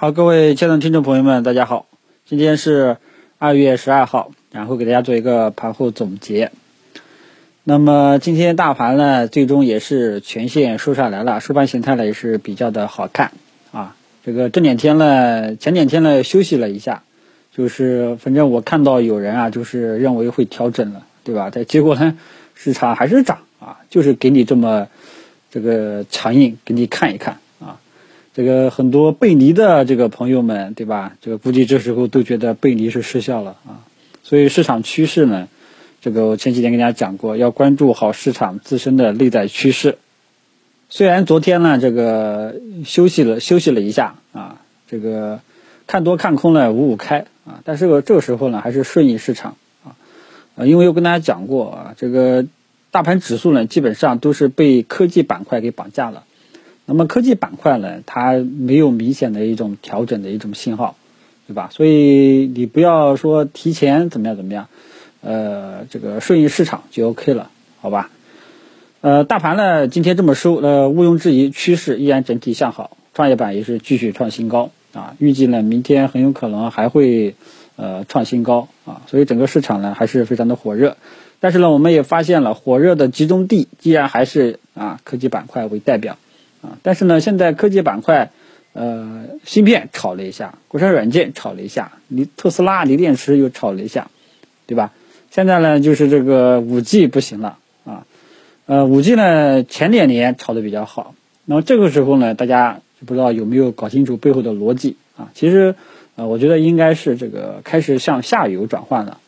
好，各位亲爱的听众朋友们，大家好，今天是二月十二号，然后给大家做一个盘后总结。那么今天大盘呢，最终也是全线收上来了，收盘形态呢也是比较的好看啊。这个这两天呢，前两天呢休息了一下，就是反正我看到有人啊，就是认为会调整了，对吧？但结果呢，市场还是涨啊，就是给你这么这个强硬，给你看一看。这个很多背离的这个朋友们，对吧？这个估计这时候都觉得背离是失效了啊。所以市场趋势呢？这个我前几天跟大家讲过，要关注好市场自身的内在趋势。虽然昨天呢，这个休息了休息了一下啊，这个看多看空呢五五开啊，但是这个时候呢还是顺应市场啊，呃，因为我跟大家讲过啊，这个大盘指数呢基本上都是被科技板块给绑架了。那么科技板块呢，它没有明显的一种调整的一种信号，对吧？所以你不要说提前怎么样怎么样。呃，这个顺应市场就 OK 了，好吧？呃，大盘呢今天这么收，呃，毋庸置疑，趋势依然整体向好，创业板也是继续创新高啊，预计呢明天很有可能还会呃创新高啊，所以整个市场呢还是非常的火热。但是呢，我们也发现了火热的集中地依然还是啊科技板块为代表啊，但是呢，现在科技板块呃芯片炒了一下，国产软件炒了一下，锂特斯拉锂电池又炒了一下，对吧？现在呢，就是这个五 G 不行了啊，呃，五 G 呢前两年炒的比较好，那么这个时候呢，大家不知道有没有搞清楚背后的逻辑啊？其实，呃，我觉得应该是这个开始向下游转换了，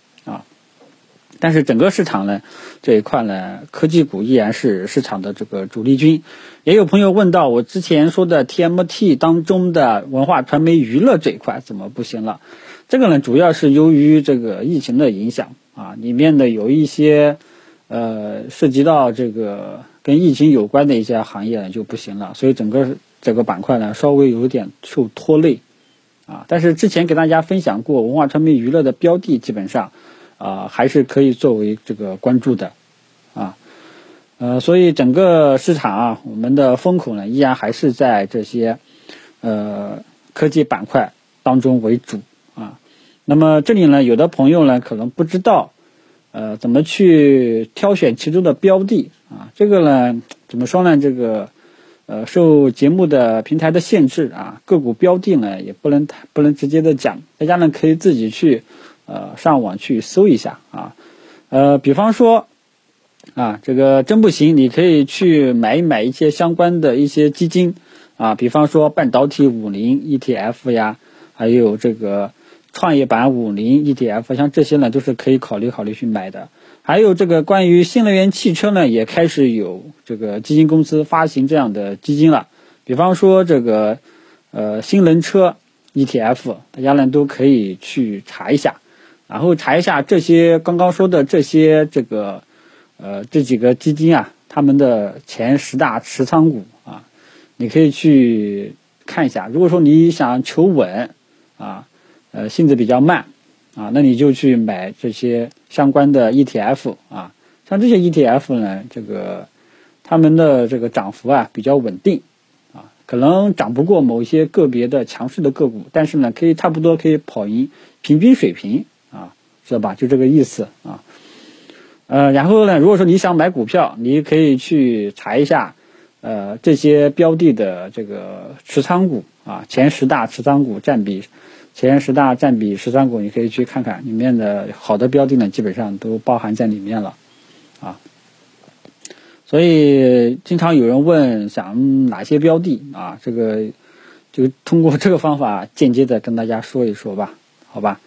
但是整个市场呢这一块呢，科技股依然是市场的这个主力军。也有朋友问到我之前说的 TMT 当中的文化传媒娱乐这一块怎么不行了？这个呢，主要是由于这个疫情的影响。啊，里面的有一些，呃，涉及到这个跟疫情有关的一些行业呢就不行了，所以整个这个板块呢稍微有点受拖累，啊，但是之前给大家分享过文化传媒娱乐的标的，基本上啊还是可以作为这个关注的，啊，呃，所以整个市场啊，我们的风口呢依然还是在这些呃科技板块当中为主啊。那么这里呢，有的朋友呢可能不知道，呃，怎么去挑选其中的标的啊？这个呢，怎么说呢？这个，呃，受节目的平台的限制啊，个股标的呢也不能太不能直接的讲，大家呢可以自己去，呃，上网去搜一下啊，呃，比方说，啊，这个真不行，你可以去买一买一些相关的一些基金啊，比方说半导体五零 ETF 呀，还有这个。创业板五零 ETF，像这些呢，都是可以考虑考虑去买的。还有这个关于新能源汽车呢，也开始有这个基金公司发行这样的基金了。比方说这个呃新能车 ETF，大家呢都可以去查一下，然后查一下这些刚刚说的这些这个呃这几个基金啊，他们的前十大持仓股啊，你可以去看一下。如果说你想求稳啊。呃，性子比较慢，啊，那你就去买这些相关的 ETF 啊，像这些 ETF 呢，这个他们的这个涨幅啊比较稳定，啊，可能涨不过某些个别的强势的个股，但是呢，可以差不多可以跑赢平均水平，知道吧？就这个意思啊。呃，然后呢，如果说你想买股票，你可以去查一下，呃，这些标的的这个持仓股啊，前十大持仓股占比。前十大占比十三股，你可以去看看里面的好的标的呢，基本上都包含在里面了，啊，所以经常有人问想哪些标的啊，这个就通过这个方法间接的跟大家说一说吧，好吧，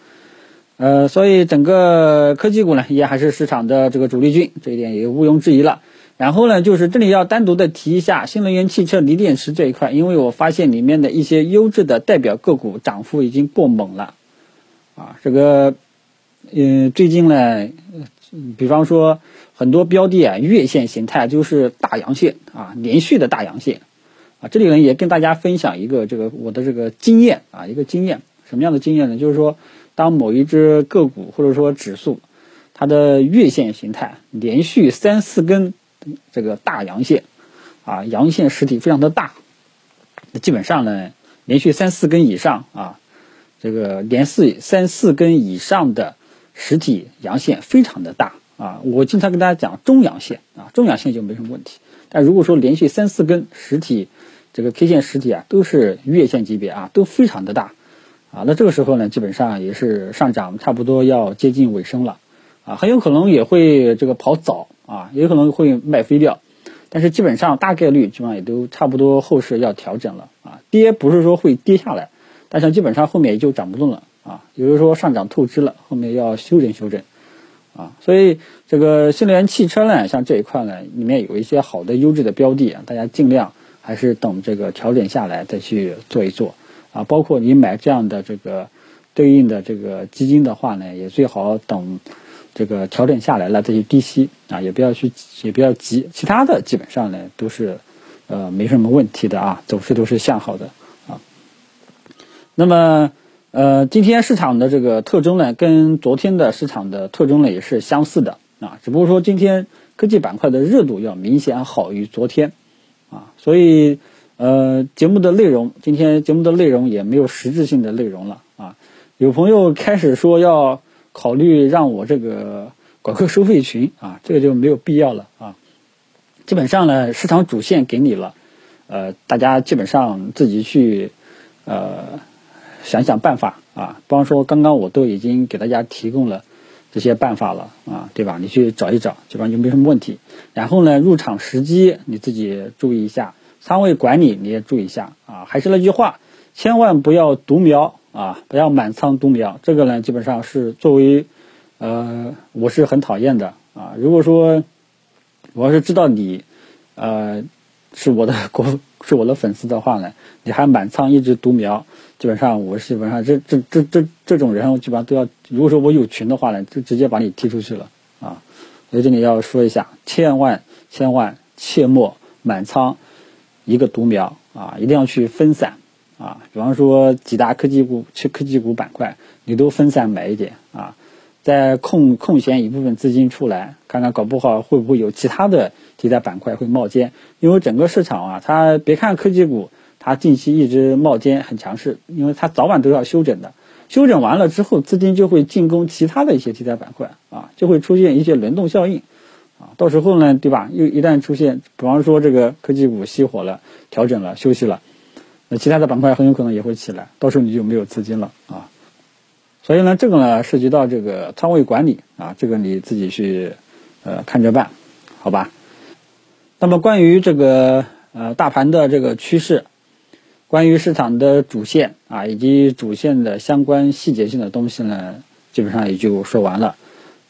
呃，所以整个科技股呢，也还是市场的这个主力军，这一点也毋庸置疑了。然后呢，就是这里要单独的提一下新能源汽车锂电池这一块，因为我发现里面的一些优质的代表个股涨幅已经过猛了，啊，这个，嗯，最近呢，比方说很多标的啊，月线形态就是大阳线啊，连续的大阳线，啊，这里呢也跟大家分享一个这个我的这个经验啊，一个经验，什么样的经验呢？就是说，当某一只个股或者说指数，它的月线形态连续三四根。这个大阳线，啊，阳线实体非常的大，基本上呢，连续三四根以上啊，这个连四三四根以上的实体阳线非常的大啊。我经常跟大家讲中阳线啊，中阳线就没什么问题。但如果说连续三四根实体这个 K 线实体啊，都是月线级别啊，都非常的大啊，那这个时候呢，基本上也是上涨差不多要接近尾声了啊，很有可能也会这个跑早啊，也可能会卖飞掉。但是基本上大概率基本上也都差不多，后市要调整了啊。跌不是说会跌下来，但是基本上后面也就涨不动了啊。也就是说上涨透支了，后面要修整修整啊。所以这个新能源汽车呢，像这一块呢，里面有一些好的优质的标的啊，大家尽量还是等这个调整下来再去做一做啊。包括你买这样的这个对应的这个基金的话呢，也最好等。这个调整下来了，再去低吸啊，也不要去，也不要急。其他的基本上呢都是，呃，没什么问题的啊，走势都是向好的啊。那么，呃，今天市场的这个特征呢，跟昨天的市场的特征呢也是相似的啊，只不过说今天科技板块的热度要明显好于昨天啊，所以呃，节目的内容今天节目的内容也没有实质性的内容了啊。有朋友开始说要。考虑让我这个搞个收费群啊，这个就没有必要了啊。基本上呢，市场主线给你了，呃，大家基本上自己去呃想想办法啊。比方说，刚刚我都已经给大家提供了这些办法了啊，对吧？你去找一找，基本上就没什么问题。然后呢，入场时机你自己注意一下，仓位管理你也注意一下啊。还是那句话，千万不要独苗。啊，不要满仓独苗，这个呢，基本上是作为，呃，我是很讨厌的啊。如果说我要是知道你，呃，是我的国是我的粉丝的话呢，你还满仓一直独苗，基本上我基本上这这这这这种人，我基本上都要。如果说我有群的话呢，就直接把你踢出去了啊。所以这里要说一下，千万千万切莫满仓一个独苗啊，一定要去分散。啊，比方说几大科技股、去科技股板块，你都分散买一点啊，再空空闲一部分资金出来，看看搞不好会不会有其他的题材板块会冒尖。因为整个市场啊，它别看科技股，它近期一直冒尖很强势，因为它早晚都要休整的，休整完了之后，资金就会进攻其他的一些题材板块啊，就会出现一些轮动效应啊，到时候呢，对吧？又一旦出现，比方说这个科技股熄火了、调整了、休息了。那其他的板块很有可能也会起来，到时候你就没有资金了啊。所以呢，这个呢涉及到这个仓位管理啊，这个你自己去呃看着办，好吧？那么关于这个呃大盘的这个趋势，关于市场的主线啊以及主线的相关细节性的东西呢，基本上也就说完了。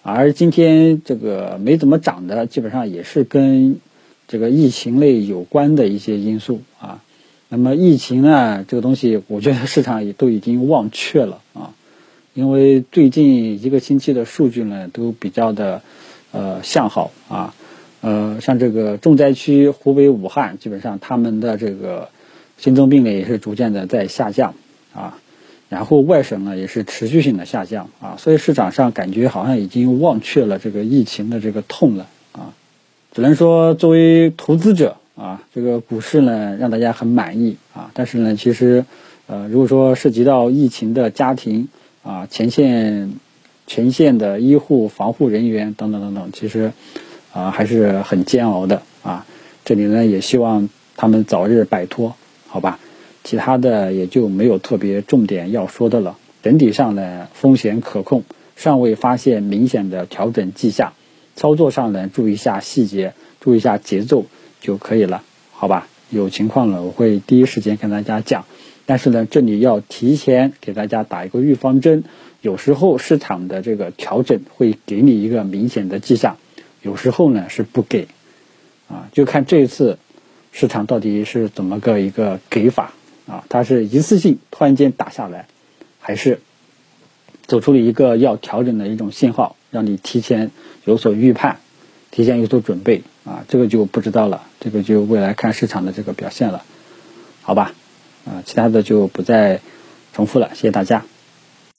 而今天这个没怎么涨的，基本上也是跟这个疫情类有关的一些因素啊。那么疫情呢，这个东西，我觉得市场也都已经忘却了啊，因为最近一个星期的数据呢，都比较的呃向好啊，呃，像这个重灾区湖北武汉，基本上他们的这个新增病例也是逐渐的在下降啊，然后外省呢也是持续性的下降啊，所以市场上感觉好像已经忘却了这个疫情的这个痛了啊，只能说作为投资者。啊，这个股市呢让大家很满意啊，但是呢，其实，呃，如果说涉及到疫情的家庭啊，前线、前线的医护、防护人员等等等等，其实啊还是很煎熬的啊。这里呢也希望他们早日摆脱，好吧？其他的也就没有特别重点要说的了。整体上呢风险可控，尚未发现明显的调整迹象，操作上呢注意一下细节，注意一下节奏。就可以了，好吧？有情况了，我会第一时间跟大家讲。但是呢，这里要提前给大家打一个预防针。有时候市场的这个调整会给你一个明显的迹象，有时候呢是不给，啊，就看这一次市场到底是怎么个一个给法啊？它是一次性突然间打下来，还是走出了一个要调整的一种信号，让你提前有所预判，提前有所准备？啊，这个就不知道了，这个就未来看市场的这个表现了，好吧？啊，其他的就不再重复了，谢谢大家。